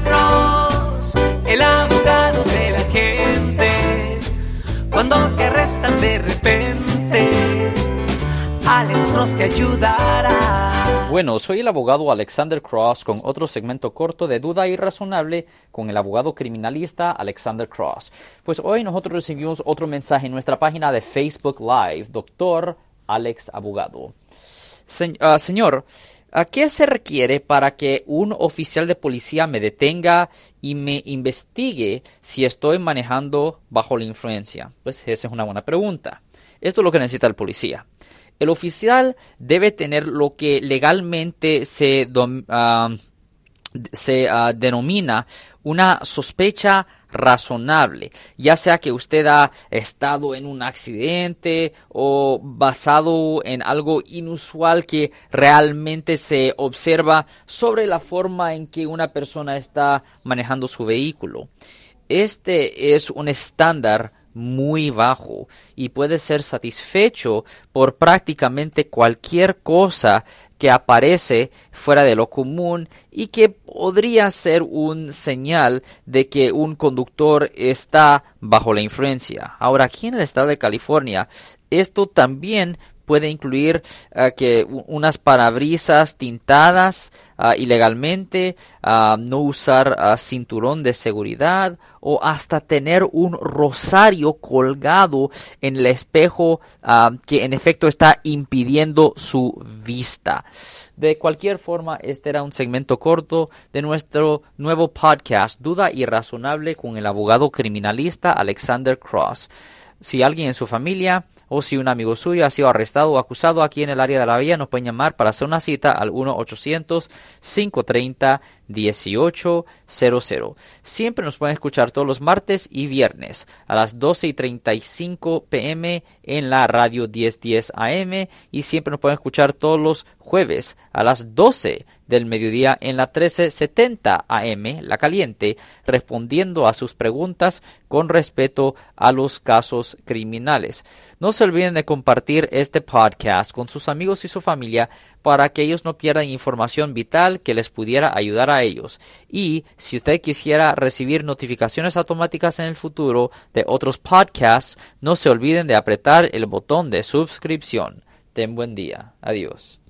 Cross, el abogado de la gente. Cuando te de repente, Alex Cross te ayudará. Bueno, soy el abogado Alexander Cross con otro segmento corto de Duda Irrazonable con el abogado criminalista Alexander Cross. Pues hoy nosotros recibimos otro mensaje en nuestra página de Facebook Live, doctor Alex Abogado. Ah, señor, ¿a qué se requiere para que un oficial de policía me detenga y me investigue si estoy manejando bajo la influencia? Pues esa es una buena pregunta. Esto es lo que necesita el policía. El oficial debe tener lo que legalmente se, ah, se ah, denomina una sospecha razonable, ya sea que usted ha estado en un accidente o basado en algo inusual que realmente se observa sobre la forma en que una persona está manejando su vehículo. Este es un estándar muy bajo y puede ser satisfecho por prácticamente cualquier cosa que aparece fuera de lo común y que podría ser un señal de que un conductor está bajo la influencia. Ahora, aquí en el estado de California, esto también puede incluir eh, que unas parabrisas tintadas ah, ilegalmente, ah, no usar ah, cinturón de seguridad o hasta tener un rosario colgado en el espejo que en efecto está impidiendo su vista. De cualquier forma, este era un segmento corto de nuestro nuevo podcast Duda Irrazonable con el abogado criminalista Alexander Cross. Si alguien en su familia o si un amigo suyo ha sido arrestado o acusado aquí en el área de la vía, nos pueden llamar para hacer una cita al 1-800-530-1800. Siempre nos pueden escuchar todos los martes y viernes a las 12 y 35 pm en la radio 1010 AM y siempre nos pueden escuchar todos los jueves a las 12 del mediodía en la 1370 AM, La Caliente, respondiendo a sus preguntas con respeto a los casos criminales. No se olviden de compartir este podcast con sus amigos y su familia para que ellos no pierdan información vital que les pudiera ayudar a ellos. Y si usted quisiera recibir notificaciones automáticas en el futuro de otros podcasts, no se olviden de apretar el botón de suscripción. Ten buen día. Adiós.